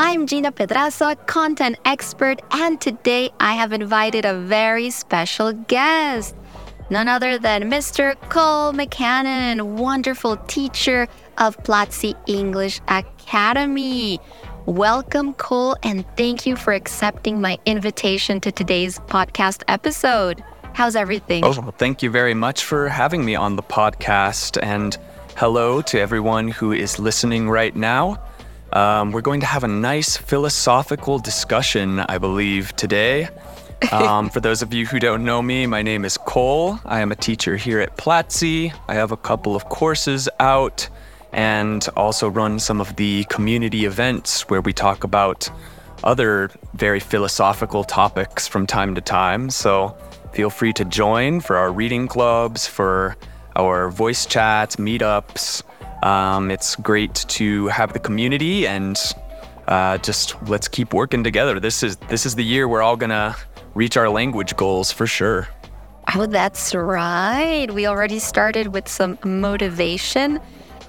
I'm Gina Pedraza, content expert, and today I have invited a very special guest. None other than Mr. Cole McCannon, wonderful teacher of Platzi English Academy. Welcome, Cole, and thank you for accepting my invitation to today's podcast episode. How's everything? Oh, thank you very much for having me on the podcast. And hello to everyone who is listening right now. Um, we're going to have a nice philosophical discussion, I believe, today. Um, for those of you who don't know me, my name is Cole. I am a teacher here at Platzi. I have a couple of courses out and also run some of the community events where we talk about other very philosophical topics from time to time. So feel free to join for our reading clubs, for our voice chats, meetups. Um, it's great to have the community and uh, just let's keep working together. This is this is the year we're all gonna reach our language goals for sure. Oh, that's right. We already started with some motivation.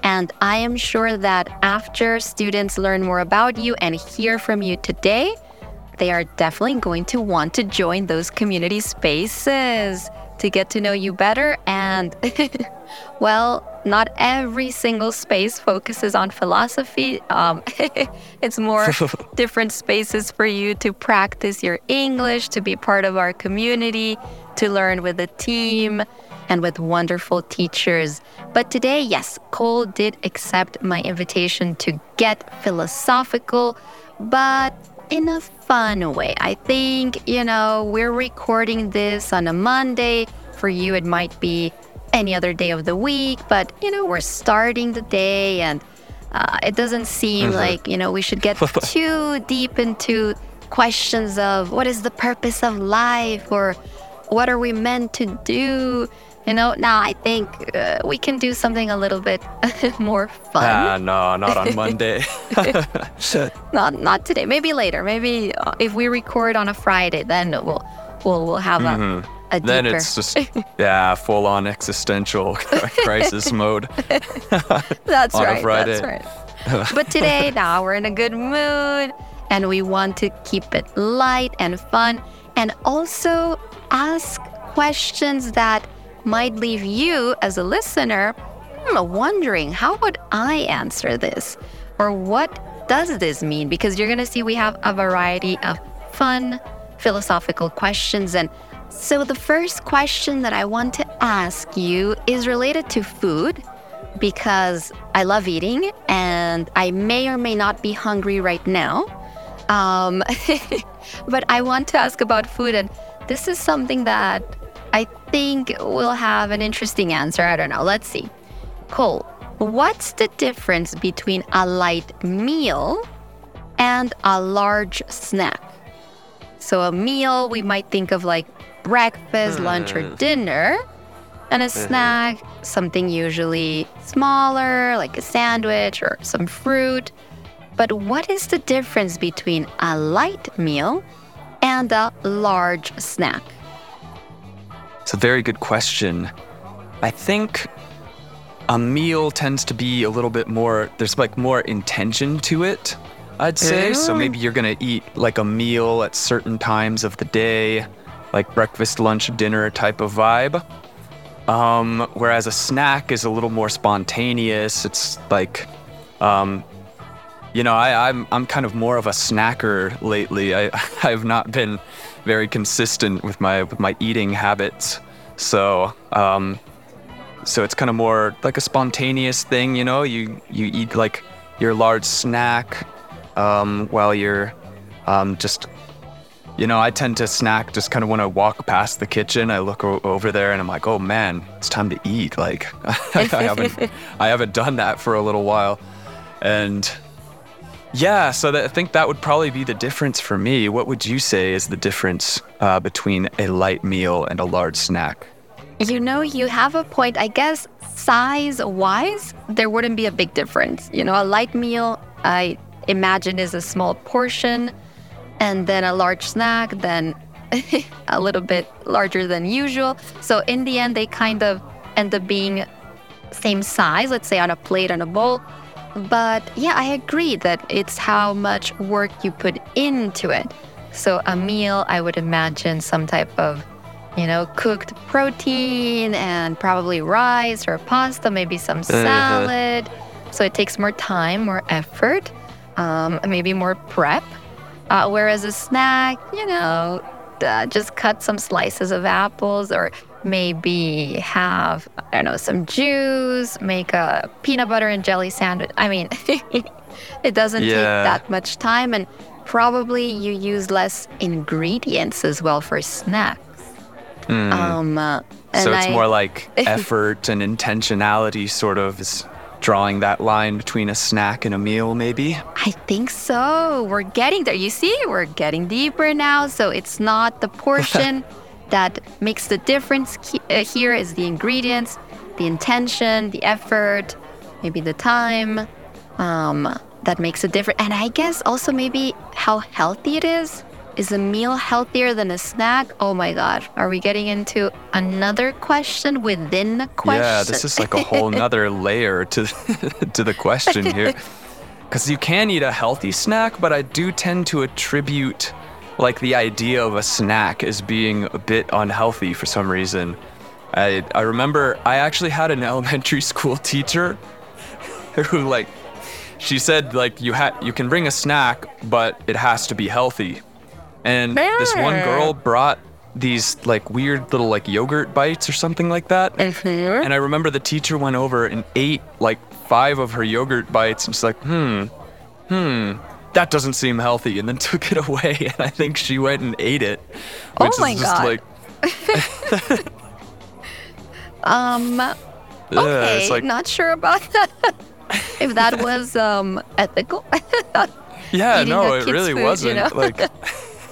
And I am sure that after students learn more about you and hear from you today, they are definitely going to want to join those community spaces to get to know you better. And, well, not every single space focuses on philosophy. Um, it's more different spaces for you to practice your English, to be part of our community, to learn with a team and with wonderful teachers. But today, yes, Cole did accept my invitation to get philosophical, but in a fun way. I think, you know, we're recording this on a Monday. For you, it might be any other day of the week, but, you know, we're starting the day and uh, it doesn't seem mm-hmm. like, you know, we should get too deep into questions of what is the purpose of life or what are we meant to do you know, now I think uh, we can do something a little bit more fun. Ah, no, not on Monday. not not today. Maybe later. Maybe uh, if we record on a Friday, then we'll we'll we'll have mm-hmm. a, a then it's just yeah, full on existential crisis mode. that's right. That's right. but today, now we're in a good mood, and we want to keep it light and fun, and also ask questions that might leave you as a listener hmm, wondering how would I answer this? Or what does this mean? Because you're going to see we have a variety of fun philosophical questions. And so the first question that I want to ask you is related to food because I love eating and I may or may not be hungry right now. Um, but I want to ask about food. And this is something that I think we'll have an interesting answer. I don't know. Let's see. Cole, what's the difference between a light meal and a large snack? So, a meal, we might think of like breakfast, mm. lunch, or dinner. And a mm-hmm. snack, something usually smaller, like a sandwich or some fruit. But what is the difference between a light meal and a large snack? It's a very good question. I think a meal tends to be a little bit more, there's like more intention to it, I'd say. Yeah. So maybe you're going to eat like a meal at certain times of the day, like breakfast, lunch, dinner type of vibe. Um, whereas a snack is a little more spontaneous. It's like, um, you know, I, I'm I'm kind of more of a snacker lately. I I've not been very consistent with my with my eating habits. So um, so it's kind of more like a spontaneous thing, you know. You you eat like your large snack um, while you're um, just you know, I tend to snack just kind of when I walk past the kitchen. I look o- over there and I'm like, oh man, it's time to eat. Like I haven't I haven't done that for a little while, and Yeah, so that, I think that would probably be the difference for me. What would you say is the difference uh, between a light meal and a large snack? You know, you have a point. I guess size wise, there wouldn't be a big difference. You know, a light meal, I imagine, is a small portion, and then a large snack, then a little bit larger than usual. So in the end, they kind of end up being same size, let's say on a plate and a bowl. But yeah, I agree that it's how much work you put into it. So a meal, I would imagine some type of, you know, cooked protein and probably rice or pasta, maybe some uh-huh. salad. Uh-huh. So it takes more time, more effort, um, maybe more prep. Uh, whereas a snack, you know, uh, just cut some slices of apples or maybe have, I don't know, some juice, make a peanut butter and jelly sandwich. I mean, it doesn't yeah. take that much time. And probably you use less ingredients as well for snacks. Mm. Um, uh, so it's I, more like effort and intentionality, sort of, is drawing that line between a snack and a meal, maybe? I think so. We're getting there. You see, we're getting deeper now. So it's not the portion that makes the difference uh, here is the ingredients, the intention, the effort, maybe the time. Um, that makes a difference. And I guess also maybe how healthy it is. Is a meal healthier than a snack? Oh my God. Are we getting into another question within the question? Yeah, this is like a whole nother layer to, to the question here. Because you can eat a healthy snack, but I do tend to attribute like the idea of a snack as being a bit unhealthy for some reason. I, I remember I actually had an elementary school teacher who like she said like you ha- you can bring a snack but it has to be healthy and this one girl brought these like weird little like yogurt bites or something like that. Mm-hmm. And I remember the teacher went over and ate like five of her yogurt bites and she's like, hmm, hmm, that doesn't seem healthy, and then took it away. And I think she went and ate it, oh which oh my is just God. like. um. Okay, like, not sure about that. if that was um ethical. yeah, no, it really food, wasn't. You know? like.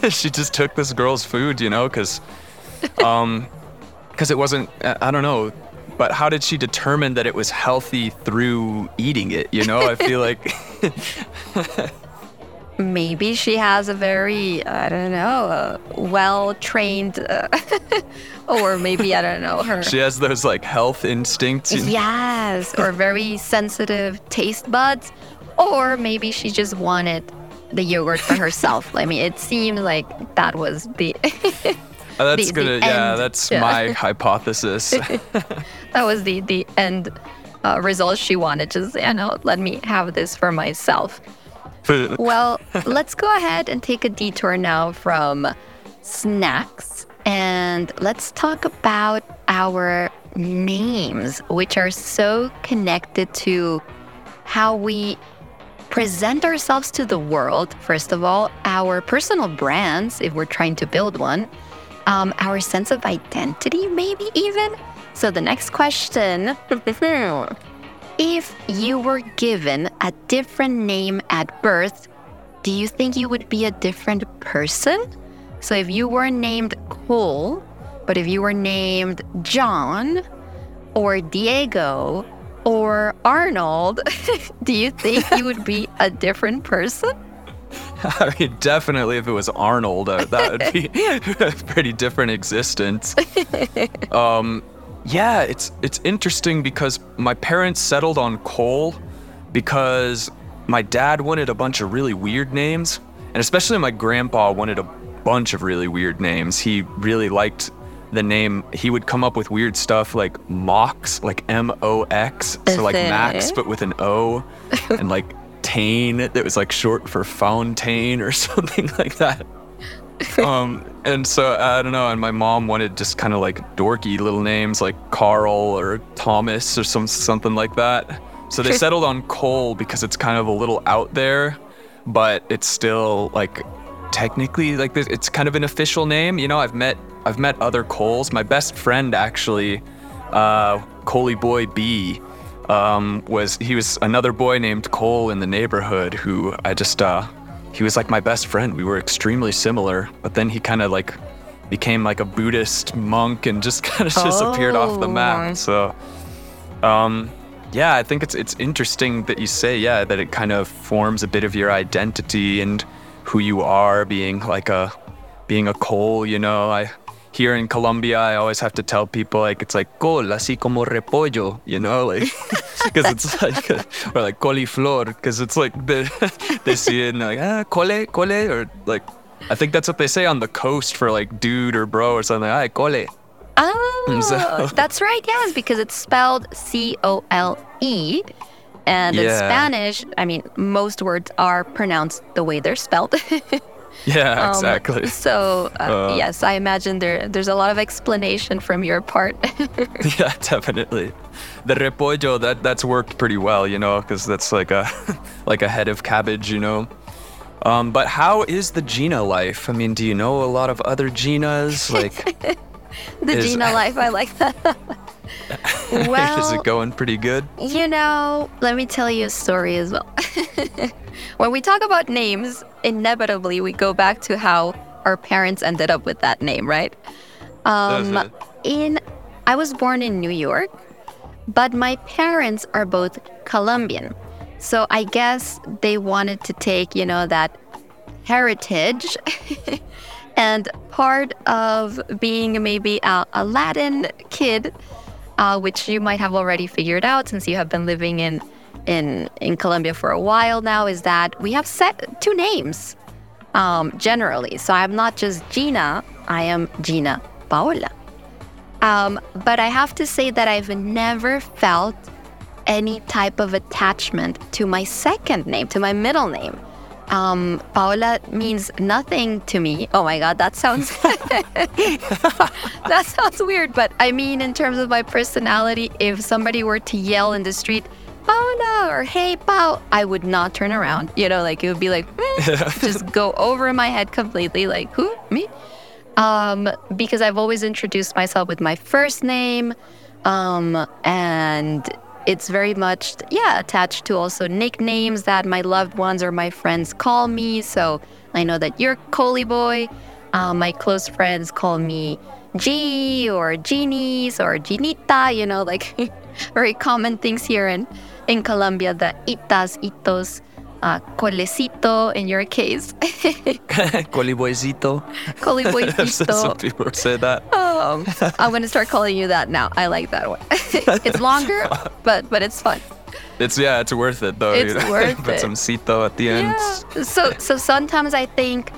she just took this girl's food, you know, because um, because it wasn't. I don't know. But how did she determine that it was healthy through eating it? You know, I feel like. Maybe she has a very, I don't know, well trained, uh, or maybe, I don't know, her. She has those like health instincts. You know? Yes, or very sensitive taste buds. Or maybe she just wanted the yogurt for herself. I mean, it seemed like that was the. Uh, that's the, gonna, the yeah, end. that's yeah. my hypothesis. that was the the end uh, result she wanted. Just you know, let me have this for myself. well, let's go ahead and take a detour now from snacks and let's talk about our names, which are so connected to how we present ourselves to the world, first of all, our personal brands, if we're trying to build one, um, our sense of identity, maybe even. So, the next question if you were given a different name at birth, do you think you would be a different person? So, if you were named Cole, but if you were named John or Diego, or Arnold, do you think you would be a different person? I mean, definitely if it was Arnold, uh, that would be a pretty different existence. Um, yeah, it's it's interesting because my parents settled on Cole because my dad wanted a bunch of really weird names, and especially my grandpa wanted a bunch of really weird names. He really liked the name, he would come up with weird stuff like Mox, like M O X, so like Max but with an O, and like Tane that was like short for Fontaine or something like that. um, and so I don't know. And my mom wanted just kind of like dorky little names like Carl or Thomas or some something like that. So they settled on Cole because it's kind of a little out there, but it's still like technically like it's kind of an official name. You know, I've met I've met other Coles. My best friend actually, uh, Coley Boy B, um, was he was another boy named Cole in the neighborhood who I just uh, he was like my best friend. We were extremely similar, but then he kind of like became like a Buddhist monk and just kind of just oh. appeared off the map. Oh. So, um, yeah, I think it's it's interesting that you say yeah that it kind of forms a bit of your identity and who you are, being like a being a Cole. You know, I here in Colombia, I always have to tell people like it's like col, así como repollo, you know, like because it's like or like coliflor, because it's like they they see it and like ah cole cole or like I think that's what they say on the coast for like dude or bro or something. Ay cole. Oh, so, that's right. Yes, because it's spelled C O L E. And yeah. in Spanish, I mean, most words are pronounced the way they're spelled. Yeah, um, exactly. So uh, uh, yes, I imagine there there's a lot of explanation from your part. yeah, definitely. The repollo that that's worked pretty well, you know, because that's like a like a head of cabbage, you know. Um, but how is the Gina life? I mean, do you know a lot of other Ginas? Like the is, Gina life, I like that. well, is it going pretty good? You know, let me tell you a story as well. when we talk about names, inevitably we go back to how our parents ended up with that name, right? Um, in I was born in New York, but my parents are both Colombian. So I guess they wanted to take, you know, that heritage and part of being maybe a, a Latin kid, uh, which you might have already figured out since you have been living in in in Colombia for a while now is that we have set two names um, generally. So I'm not just Gina, I am Gina Paola. Um, but I have to say that I've never felt any type of attachment to my second name, to my middle name. Um, Paola means nothing to me. Oh my God, that sounds that sounds weird. But I mean, in terms of my personality, if somebody were to yell in the street, Paola or Hey Pao, I would not turn around. You know, like it would be like eh, just go over my head completely. Like who me? Um, because I've always introduced myself with my first name, um, and it's very much yeah attached to also nicknames that my loved ones or my friends call me. So I know that you're Coley Boy. Uh, my close friends call me G or Genies or Ginita. You know, like very common things here in in Colombia, the itas, itos, uh, colecito in your case. Coliboycito. Coliboycito. Some people say that. Um, I'm going to start calling you that now. I like that one. it's longer, but but it's fun. It's yeah, it's worth it though. It's you know? worth Put it. some cito at the end. Yeah. So so sometimes I think,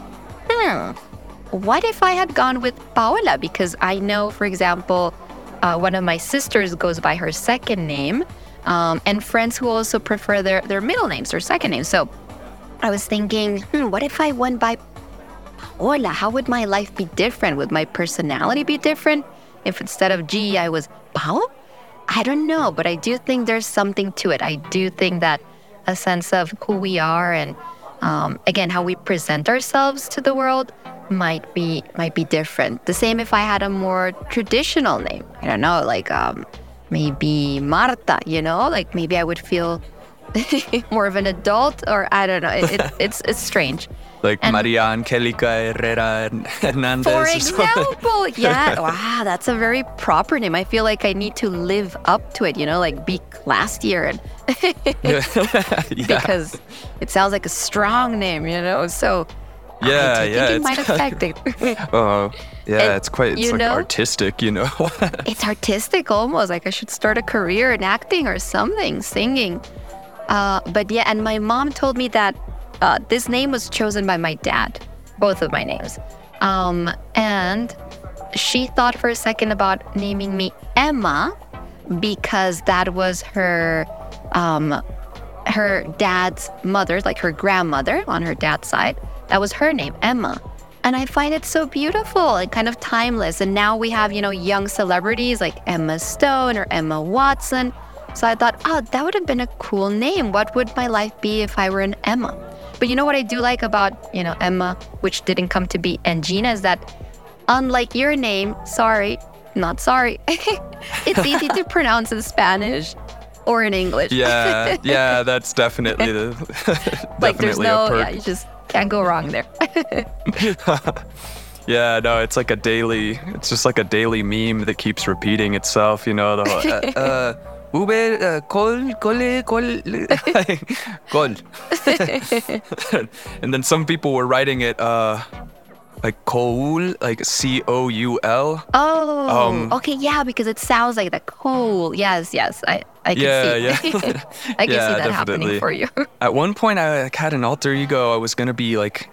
hmm, what if I had gone with Paola? Because I know, for example, uh, one of my sisters goes by her second name um, and friends who also prefer their, their middle names or second names. So I was thinking, hmm, what if I went by Paola? How would my life be different? Would my personality be different if instead of G, I was Pao? I don't know, but I do think there's something to it. I do think that a sense of who we are and um, again how we present ourselves to the world might be might be different. The same if I had a more traditional name. I don't know, like um, maybe Marta, you know, like maybe I would feel more of an adult, or I don't know. It, it, it's it's strange. Like and Maria Angelica Herrera Hernandez. For example, yeah. Wow, that's a very proper name. I feel like I need to live up to it, you know, like be classier and yeah. because it sounds like a strong name, you know. So yeah, I yeah, it might affect it. Oh, yeah, and, it's quite it's like know, artistic, you know. it's artistic almost. Like I should start a career in acting or something, singing. Uh, but yeah, and my mom told me that uh, this name was chosen by my dad, both of my names. Um, and she thought for a second about naming me Emma because that was her um, her dad's mother, like her grandmother on her dad's side. That was her name, Emma. And I find it so beautiful and kind of timeless. And now we have, you know, young celebrities like Emma Stone or Emma Watson. So I thought, oh, that would have been a cool name. What would my life be if I were an Emma? But you know what I do like about, you know, Emma, which didn't come to be, and Gina, is that unlike your name, sorry, not sorry, it's easy to pronounce in Spanish. or in English. Yeah, yeah, that's definitely the definitely like there's no yeah, you just can't go wrong there. yeah, no, it's like a daily. It's just like a daily meme that keeps repeating itself. You know, the whole, uh, uh, Uber, uh, call, call, call, call. and then some people were writing it uh, like cool, like C O U L. Oh, um, okay, yeah, because it sounds like the cool. Yes, yes, I, I can yeah, see. Yeah, I can yeah, see that definitely. happening for you. At one point, I had an alter ego. I was gonna be like,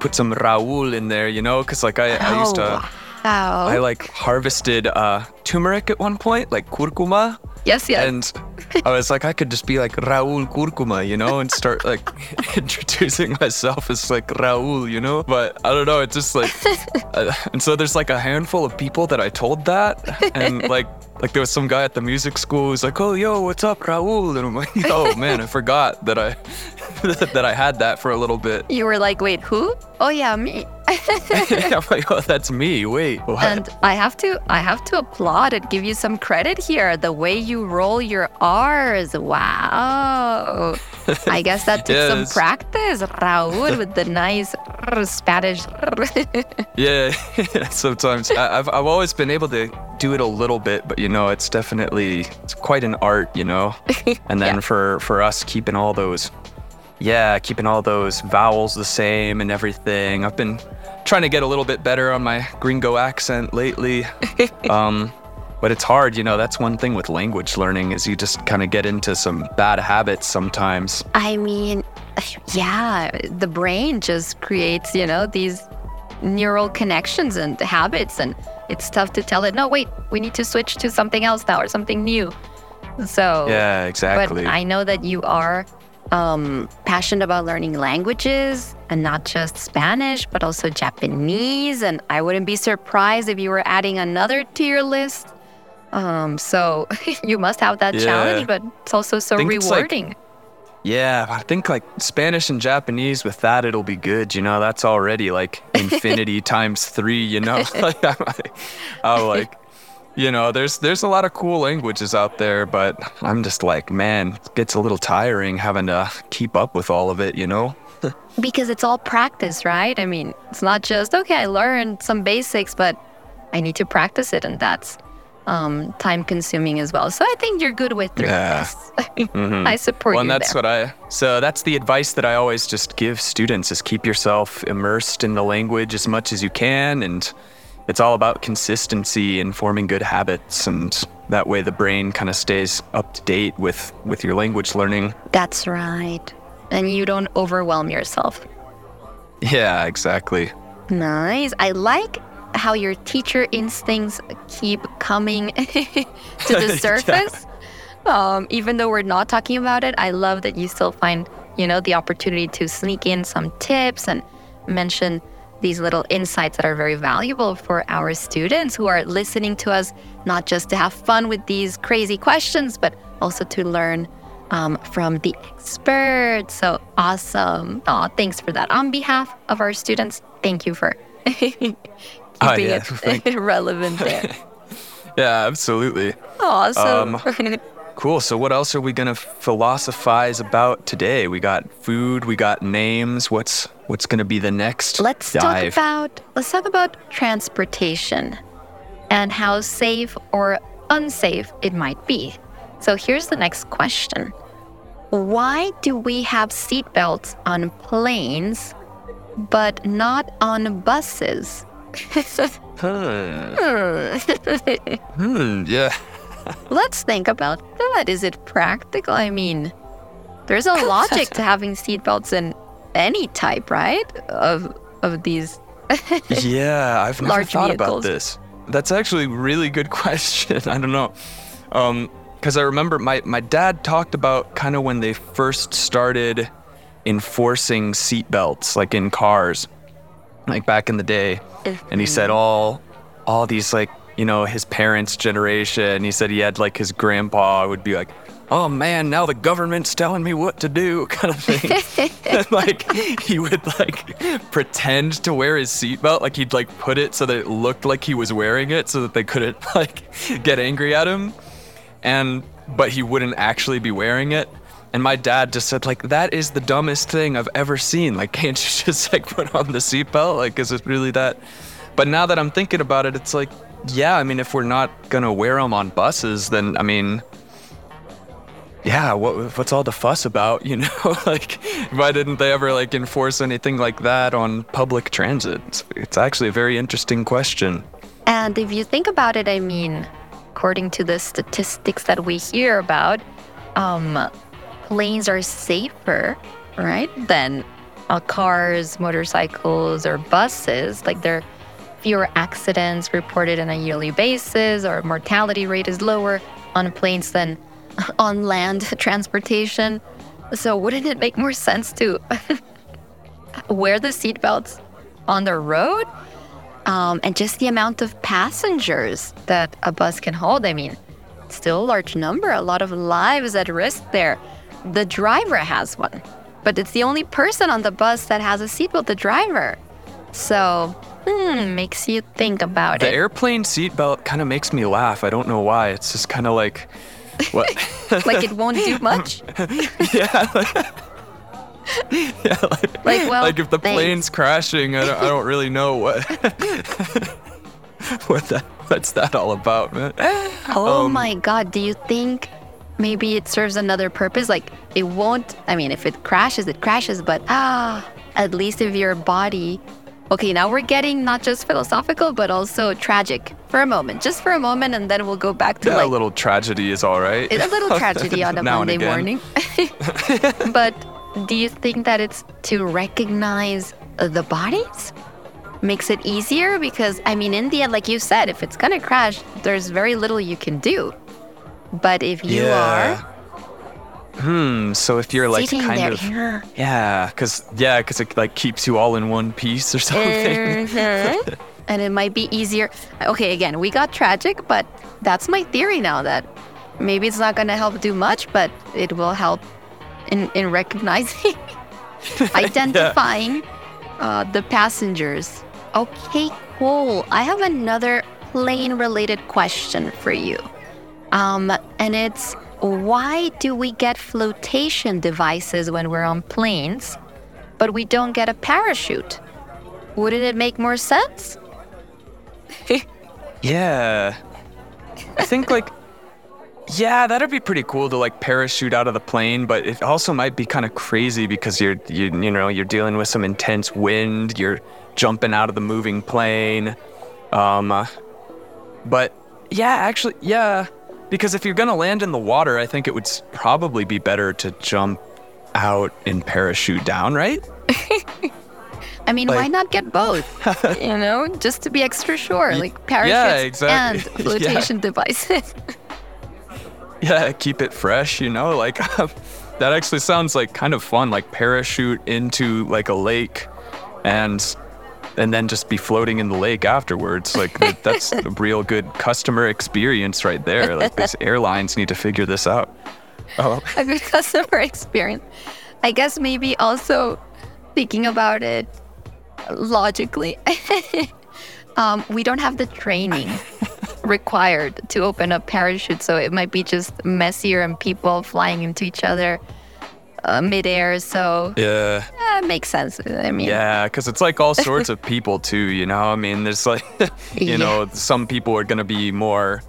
put some Raul in there, you know, because like I, I used to. Oh, wow. I like harvested uh, turmeric at one point, like curcuma. Yes, yes. And I was like, I could just be like Raul Curcuma, you know, and start like introducing myself as like Raul, you know. But I don't know, it's just like, uh, and so there's like a handful of people that I told that, and like like there was some guy at the music school who's like, "Oh, yo, what's up, Raul?" And I'm like, "Oh man, I forgot that I that I had that for a little bit." You were like, "Wait, who?" Oh yeah, me. I'm like, "Oh, that's me." Wait, what? And I have to I have to applaud and give you some credit here. The way you roll your R's, wow. I guess that took yes. some practice, Raul, with the nice Spanish. yeah, sometimes I, I've I've always been able to do it a little bit, but you know, it's definitely it's quite an art, you know. And then yeah. for for us keeping all those, yeah, keeping all those vowels the same and everything. I've been trying to get a little bit better on my gringo accent lately. um, but it's hard, you know. That's one thing with language learning is you just kind of get into some bad habits sometimes. I mean, yeah, the brain just creates, you know, these neural connections and habits and it's tough to tell it no wait we need to switch to something else now or something new so yeah exactly but i know that you are um, passionate about learning languages and not just spanish but also japanese and i wouldn't be surprised if you were adding another to your list um, so you must have that yeah. challenge but it's also so rewarding yeah, I think like Spanish and Japanese with that it'll be good. You know, that's already like infinity times three. You know, like I'm, I'm like, you know, there's there's a lot of cool languages out there, but I'm just like, man, it gets a little tiring having to keep up with all of it. You know. because it's all practice, right? I mean, it's not just okay. I learned some basics, but I need to practice it, and that's um, time consuming as well. So I think you're good with yeah. this. mm-hmm. I support well, you. Well, that's there. what I. So that's the advice that I always just give students: is keep yourself immersed in the language as much as you can, and it's all about consistency and forming good habits, and that way the brain kind of stays up to date with with your language learning. That's right, and you don't overwhelm yourself. Yeah, exactly. Nice. I like how your teacher instincts keep coming to the surface. yeah. um, even though we're not talking about it, I love that you still find, you know, the opportunity to sneak in some tips and mention these little insights that are very valuable for our students who are listening to us, not just to have fun with these crazy questions, but also to learn um, from the experts. So awesome. Oh, thanks for that. On behalf of our students, thank you for Ah, keeping oh, yeah. it relevant there. yeah, absolutely. Awesome. Um, cool. So, what else are we gonna philosophize about today? We got food. We got names. What's what's gonna be the next? Let's dive? talk about let's talk about transportation and how safe or unsafe it might be. So, here's the next question. Why do we have seatbelts on planes but not on buses? hmm, hmm, yeah. Let's think about that. Is it practical? I mean, there's a logic to having seatbelts in any type, right? Of of these. yeah, I've never thought vehicles. about this. That's actually a really good question. I don't know. Um, because I remember my, my dad talked about kind of when they first started enforcing seatbelts, like in cars like back in the day. And he said all all these like, you know, his parents' generation. He said he had like his grandpa would be like, oh man, now the government's telling me what to do, kind of thing. and, like he would like pretend to wear his seatbelt, like he'd like put it so that it looked like he was wearing it, so that they couldn't like get angry at him. And but he wouldn't actually be wearing it. And my dad just said, like, that is the dumbest thing I've ever seen. Like, can't you just like put on the seatbelt? Like, is it really that? But now that I'm thinking about it, it's like, yeah, I mean, if we're not gonna wear them on buses, then I mean, yeah, what, what's all the fuss about? You know, like, why didn't they ever like enforce anything like that on public transit? It's, it's actually a very interesting question. And if you think about it, I mean, according to the statistics that we hear about, um, planes are safer, right, than uh, cars, motorcycles, or buses. Like there are fewer accidents reported on a yearly basis, or mortality rate is lower on planes than on land transportation. So wouldn't it make more sense to wear the seatbelts on the road? Um, and just the amount of passengers that a bus can hold. I mean, still a large number, a lot of lives at risk there the driver has one, but it's the only person on the bus that has a seatbelt, the driver. So, hmm, makes you think about the it. The airplane seatbelt kind of makes me laugh. I don't know why. It's just kind of like, what? like it won't do much? yeah. Like, yeah, like, like, well, like if the thanks. plane's crashing, I don't, I don't really know what what that what's that all about, man. Oh um, my god, do you think maybe it serves another purpose. Like it won't, I mean, if it crashes, it crashes, but ah, at least if your body. Okay, now we're getting not just philosophical, but also tragic for a moment, just for a moment, and then we'll go back to yeah, like. a little tragedy is all right. A little tragedy on a Monday morning. but do you think that it's to recognize the bodies? Makes it easier because, I mean, in the end, like you said, if it's gonna crash, there's very little you can do. But if you yeah. are Hmm. So if you're like kind there, of yeah, because yeah, because it like keeps you all in one piece or something. Mm-hmm. and it might be easier. Okay, again, we got tragic, but that's my theory now that maybe it's not going to help do much, but it will help in in recognizing, identifying uh, the passengers. Okay, cool. I have another plane-related question for you. Um, and it's why do we get flotation devices when we're on planes, but we don't get a parachute? Wouldn't it make more sense? yeah. I think like yeah, that'd be pretty cool to like parachute out of the plane, but it also might be kind of crazy because you're you you know, you're dealing with some intense wind, you're jumping out of the moving plane. Um but yeah, actually yeah, because if you're going to land in the water, I think it would probably be better to jump out and parachute down, right? I mean, like, why not get both? you know, just to be extra sure, like parachutes yeah, exactly. and flotation yeah. devices. yeah, keep it fresh, you know, like um, that actually sounds like kind of fun, like parachute into like a lake and and then just be floating in the lake afterwards. Like that's a real good customer experience right there. Like these airlines need to figure this out. Oh. A good customer experience. I guess maybe also thinking about it logically. um, we don't have the training required to open a parachute, so it might be just messier and people flying into each other uh, midair. So yeah, it makes sense. I mean, yeah, because it's like all sorts of people too. You know, I mean, there's like, you yeah. know, some people are gonna be more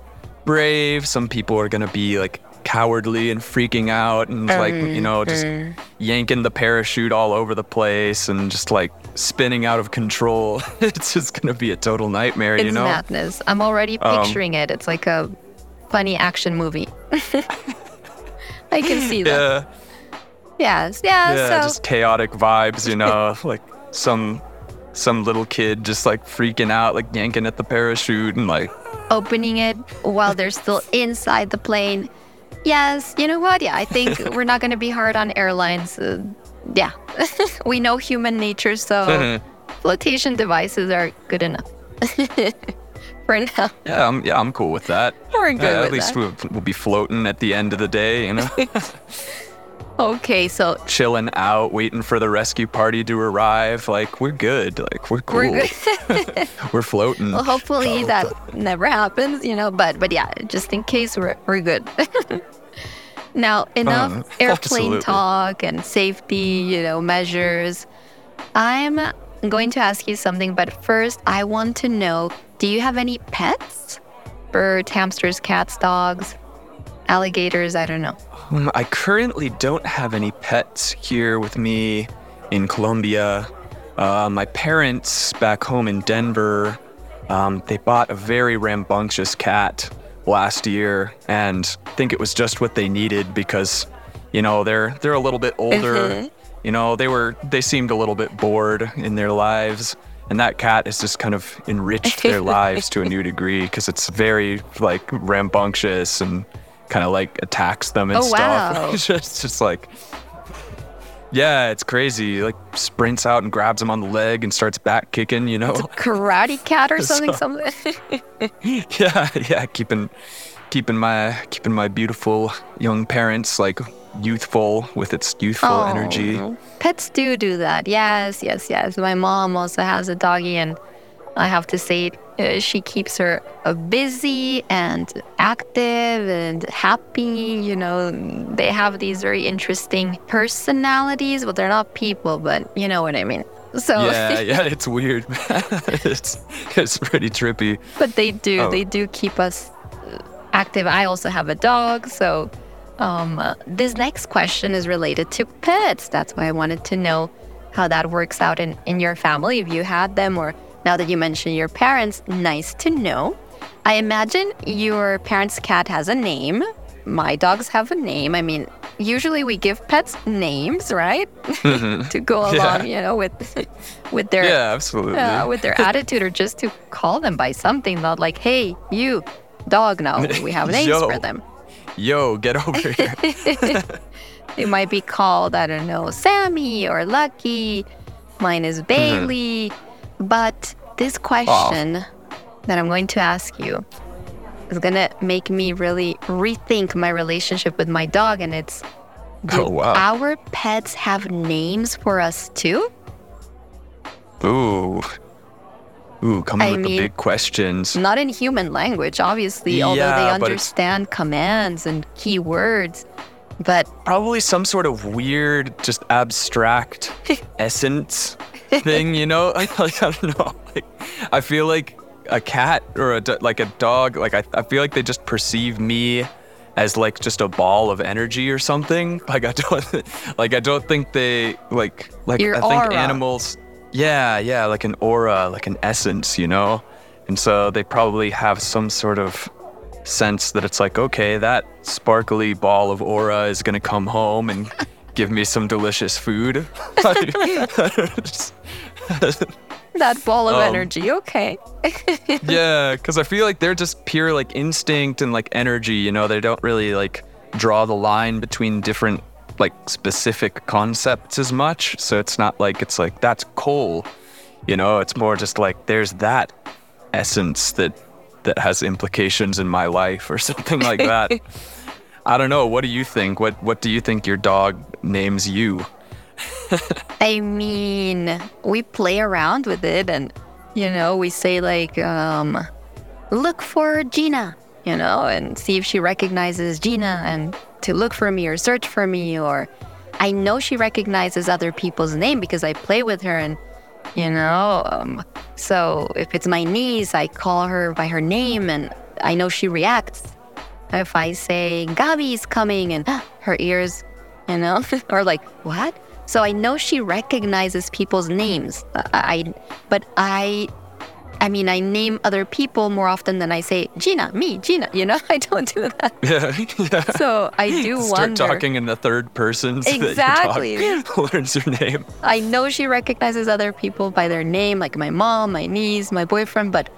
brave. Some people are gonna be like cowardly and freaking out and like you know just mm-hmm. yanking the parachute all over the place and just like spinning out of control it's just gonna be a total nightmare it's you know madness i'm already um, picturing um, it it's like a funny action movie i can see that yeah Yes, yeah. Yeah, so. just chaotic vibes, you know, like some some little kid just like freaking out, like yanking at the parachute and like opening it while they're still inside the plane. Yes, you know what? Yeah, I think we're not going to be hard on airlines. Uh, yeah, we know human nature, so flotation devices are good enough. For now. Yeah, I'm, yeah, I'm cool with that. We're good. Yeah, at least we'll, we'll be floating at the end of the day, you know. Okay, so chilling out, waiting for the rescue party to arrive. Like we're good. Like we're cool. We're good. we're floating. Well, hopefully that never happens, you know. But but yeah, just in case we're we're good. Now, enough um, airplane absolutely. talk and safety, you know, measures. I'm going to ask you something, but first, I want to know do you have any pets? Birds, hamsters, cats, dogs, alligators? I don't know. Um, I currently don't have any pets here with me in Colombia. Uh, my parents back home in Denver, um, they bought a very rambunctious cat last year, and I think it was just what they needed because, you know, they're they're a little bit older. Mm-hmm. You know, they were they seemed a little bit bored in their lives, and that cat has just kind of enriched their lives to a new degree because it's very like rambunctious and kind of like attacks them and oh, stuff. Wow. it's just, just like yeah, it's crazy. Like sprints out and grabs him on the leg and starts back kicking, you know. karate cat or something so, something. yeah, yeah, keeping keeping my keeping my beautiful young parents like youthful with its youthful oh, energy. Pets do do that. Yes, yes, yes. My mom also has a doggy and I have to say uh, she keeps her uh, busy and active and happy. You know, they have these very interesting personalities. Well, they're not people, but you know what I mean. So yeah, yeah, it's weird. it's it's pretty trippy. But they do oh. they do keep us uh, active. I also have a dog, so um, uh, this next question is related to pets. That's why I wanted to know how that works out in in your family if you had them or now that you mention your parents, nice to know. I imagine your parents' cat has a name. My dogs have a name. I mean, usually we give pets names, right? Mm-hmm. to go along, yeah. you know, with with their yeah, absolutely, uh, with their attitude, or just to call them by something, not like, "Hey, you, dog." Now we have names Yo. for them. Yo, get over here. it might be called, I don't know, Sammy or Lucky. Mine is mm-hmm. Bailey. Mm-hmm. But this question oh. that I'm going to ask you is going to make me really rethink my relationship with my dog. And it's do oh, wow. our pets have names for us too? Ooh. Ooh, coming I with mean, the big questions. Not in human language, obviously, yeah, although they understand commands and keywords. But probably some sort of weird, just abstract essence thing, you know? I, like, I don't know. Like, I feel like a cat or a like a dog. Like I, I feel like they just perceive me as like just a ball of energy or something. Like I don't, like I don't think they like like Your I think aura. animals. Yeah, yeah, like an aura, like an essence, you know. And so they probably have some sort of sense that it's like, okay, that sparkly ball of aura is gonna come home and give me some delicious food. that ball of um, energy, okay. yeah, because I feel like they're just pure like instinct and like energy, you know, they don't really like draw the line between different like specific concepts as much. So it's not like it's like that's Cole. You know, it's more just like there's that essence that that has implications in my life or something like that. I don't know. What do you think? What What do you think your dog names you? I mean, we play around with it, and you know, we say like, um, "Look for Gina," you know, and see if she recognizes Gina, and to look for me or search for me, or I know she recognizes other people's name because I play with her, and you know, um, so if it's my niece, I call her by her name, and I know she reacts if I say Gabi's coming and her ears, you know, or like what? So I know she recognizes people's names. I, but I, I mean, I name other people more often than I say Gina, me, Gina. You know, I don't do that. Yeah, yeah. So I do Start wonder. talking in the third person. So exactly. learns your name. I know she recognizes other people by their name, like my mom, my niece, my boyfriend, but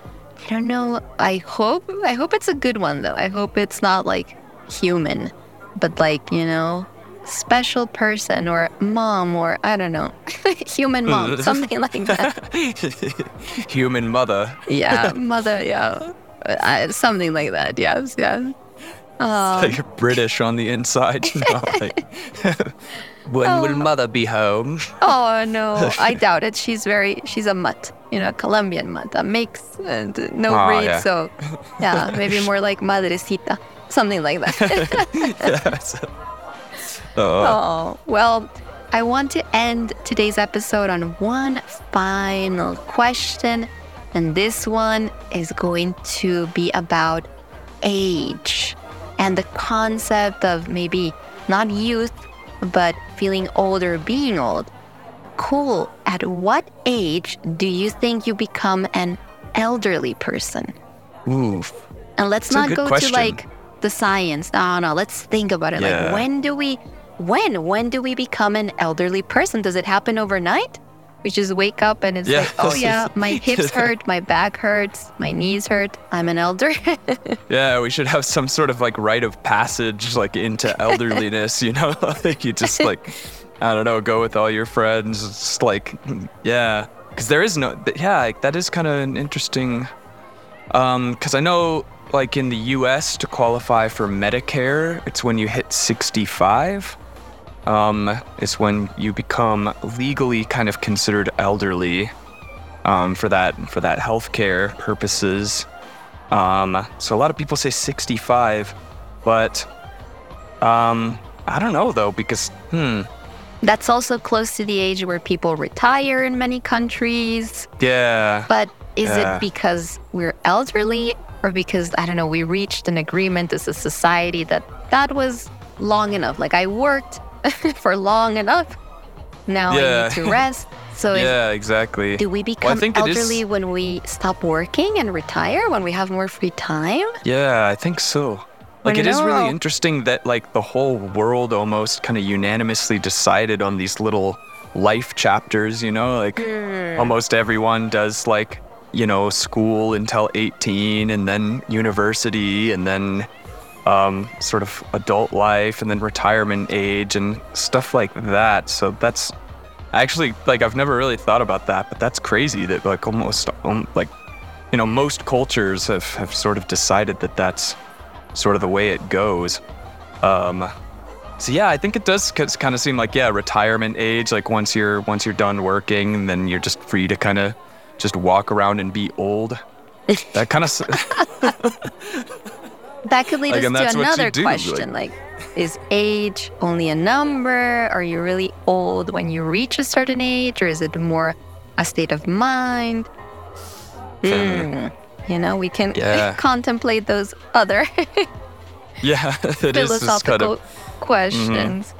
I don't know. I hope I hope it's a good one though. I hope it's not like human, but like, you know, special person or mom or I don't know, human mom, something like that. human mother. yeah, mother, yeah. Uh, something like that. Yes, yes. Um, like British on the inside. Know, like, when oh. will mother be home? oh no, I doubt it. She's very she's a mutt, you know, a Colombian mutt, a mix and no oh, breed. Yeah. So yeah, maybe more like madrecita, something like that. yes. Oh. oh, well, I want to end today's episode on one final question. And this one is going to be about age and the concept of maybe not youth, but feeling old or being old. Cool. At what age do you think you become an elderly person? Oof. And let's That's not go question. to like the science. No, no, let's think about it. Yeah. Like when do we when? When do we become an elderly person? Does it happen overnight? We just wake up and it's Yeah. like, oh yeah, my hips hurt, my back hurts, my knees hurt. I'm an elder. Yeah, we should have some sort of like rite of passage like into elderliness, you know? like you just like I don't know, go with all your friends. It's like yeah, cuz there is no yeah, like, that is kind of an interesting um cuz I know like in the US to qualify for Medicare, it's when you hit 65. Um it's when you become legally kind of considered elderly um for that for that healthcare purposes. Um, so a lot of people say 65, but um, I don't know though because hmm, That's also close to the age where people retire in many countries. yeah, But is Yeah. it because we're elderly or because, I don't know, we reached an agreement as a society that that was long enough? Like I worked for long enough. Now I need to rest. So yeah, exactly. do we become is- elderly when we stop working and retire, when we have more free time? Yeah, I think so. Like it is really interesting that like the whole world almost kind of unanimously decided on these little life chapters, you know, like Hmm. almost everyone does like, you know, school until 18 and then university and then um, sort of adult life and then retirement age and stuff like that. So that's actually like I've never really thought about that, but that's crazy that like almost um, like you know most cultures have, have sort of decided that that's sort of the way it goes. Um, so yeah, I think it does kind of seem like yeah, retirement age. Like once you're once you're done working, and then you're just free to kind of just walk around and be old. That kind of That could lead Like, us to another question. Like, is age only a number? Are you really old when you reach a certain age, or is it more a state of mind? Hmm. You know, we can Yeah. contemplate those other yeah, it is just kind philosophical of Mm-hmm. questions.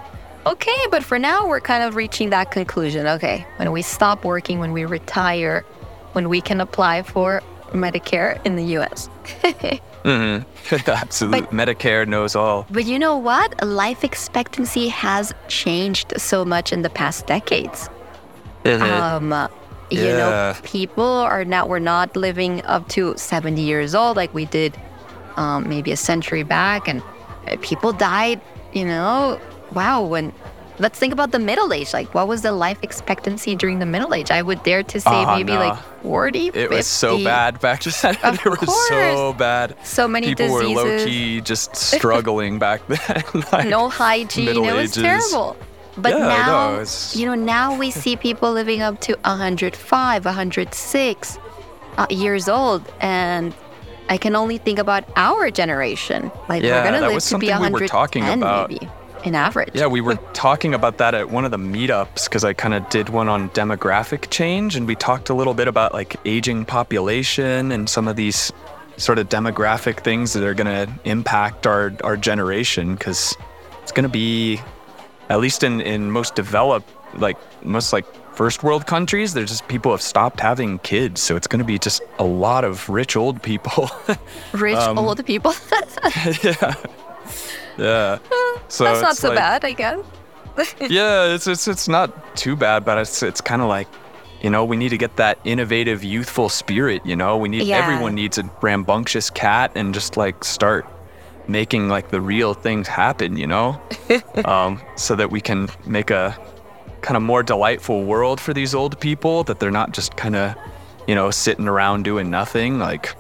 Okay, but for now, we're kind of reaching that conclusion. Okay, when we stop working, when we retire, when we can apply for Medicare in the US. Mhm. absolute But- Medicare knows all. But you know what? Life expectancy has changed so much in the past decades. Um, uh, you know, people are now, we're not living up to 70 years old like we did um, maybe a century back. And uh, people died, you know, wow, when. Let's think about the middle age. Like, what was the life expectancy during the middle age? I would dare to say Ah, maybe no. like 40, It was so bad back then. Of it was so course. bad. So many People were low key just struggling back then. like, no hygiene. It was Ages. terrible. But Yeah, now, it's- you know, now we see people living up to 105, 106 uh, years old, and I can only think about our generation. Like Yeah, we're gonna live to be something we 110 were talking about. maybe in average. Yeah, we were talking about that at one of the meetups because I kind of did one on demographic change, and we talked a little bit about like aging population and some of these sort of demographic things that are going to impact our our generation because it's going to be at least in in most developed like most like first world countries there's just people have stopped having kids so it's going to be just a lot of rich old people Rich um, old people. yeah yeah so That's not so like- bad, I guess. yeah, it's it's it's not too bad, but it's it's kind of like, you know, we need to get that innovative, youthful spirit. You know, we need Yeah. everyone needs a rambunctious cat and just like start making like the real things happen. You know, um, so that we can make a kind of more delightful world for these old people. That they're not just kind of, you know, sitting around doing nothing. Like,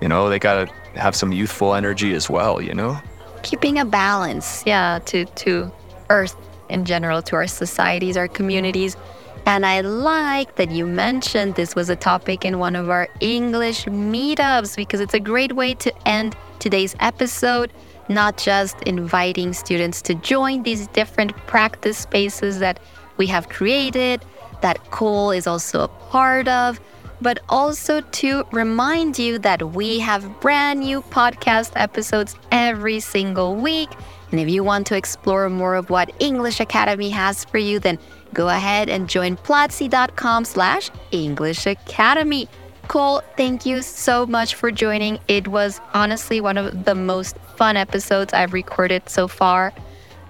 you know, they gotta have some youthful energy as well. You know. Keeping a balance yeah to to earth in general to our societies our communities. And i like that you mentioned this was a topic in one of our english meetups because it's a great way to end today's episode not just inviting students to join these different practice spaces that we have created, that Cole is also a part of, but also to remind you that we have brand new podcast episodes every single week. And if you want to explore more of what English Academy has for you, then go ahead and join platzi.com slash English Academy. Cole, thank you so much for joining. It was honestly one of the most fun episodes I've recorded so far.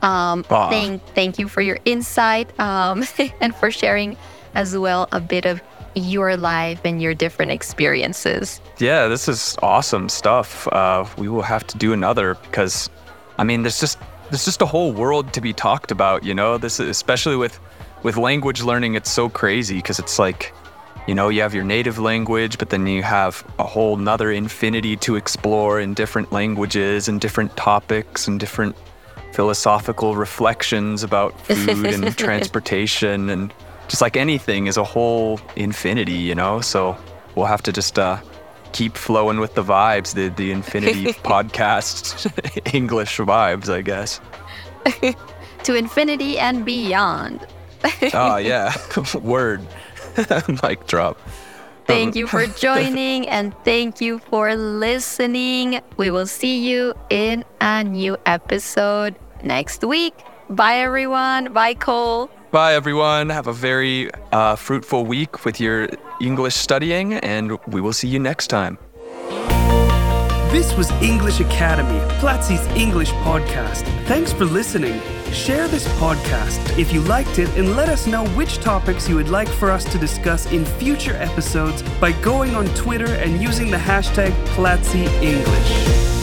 Um, thank, thank you for your insight um, and for sharing as well a bit of your life and your different experiences. Yeah, this is awesome stuff. Uh, we will have to do another because, I mean, there's just there's just a whole world to be talked about. You know, this is, especially with with language learning, it's so crazy because it's like, you know, you have your native language, but then you have a whole nother infinity to explore in different languages and different topics and different philosophical reflections about food and transportation and just like anything is a whole infinity, you know? So we'll have to just uh, keep flowing with the vibes, the, the infinity podcast English vibes, I guess. to infinity and beyond. oh, yeah. Word. Mic drop. Thank you for joining and thank you for listening. We will see you in a new episode next week. Bye, everyone. Bye, Cole. Bye, everyone. Have a very uh, fruitful week with your English studying, and we will see you next time. This was English Academy, Platzi's English podcast. Thanks for listening. Share this podcast if you liked it and let us know which topics you would like for us to discuss in future episodes by going on Twitter and using the hashtag Platzi English.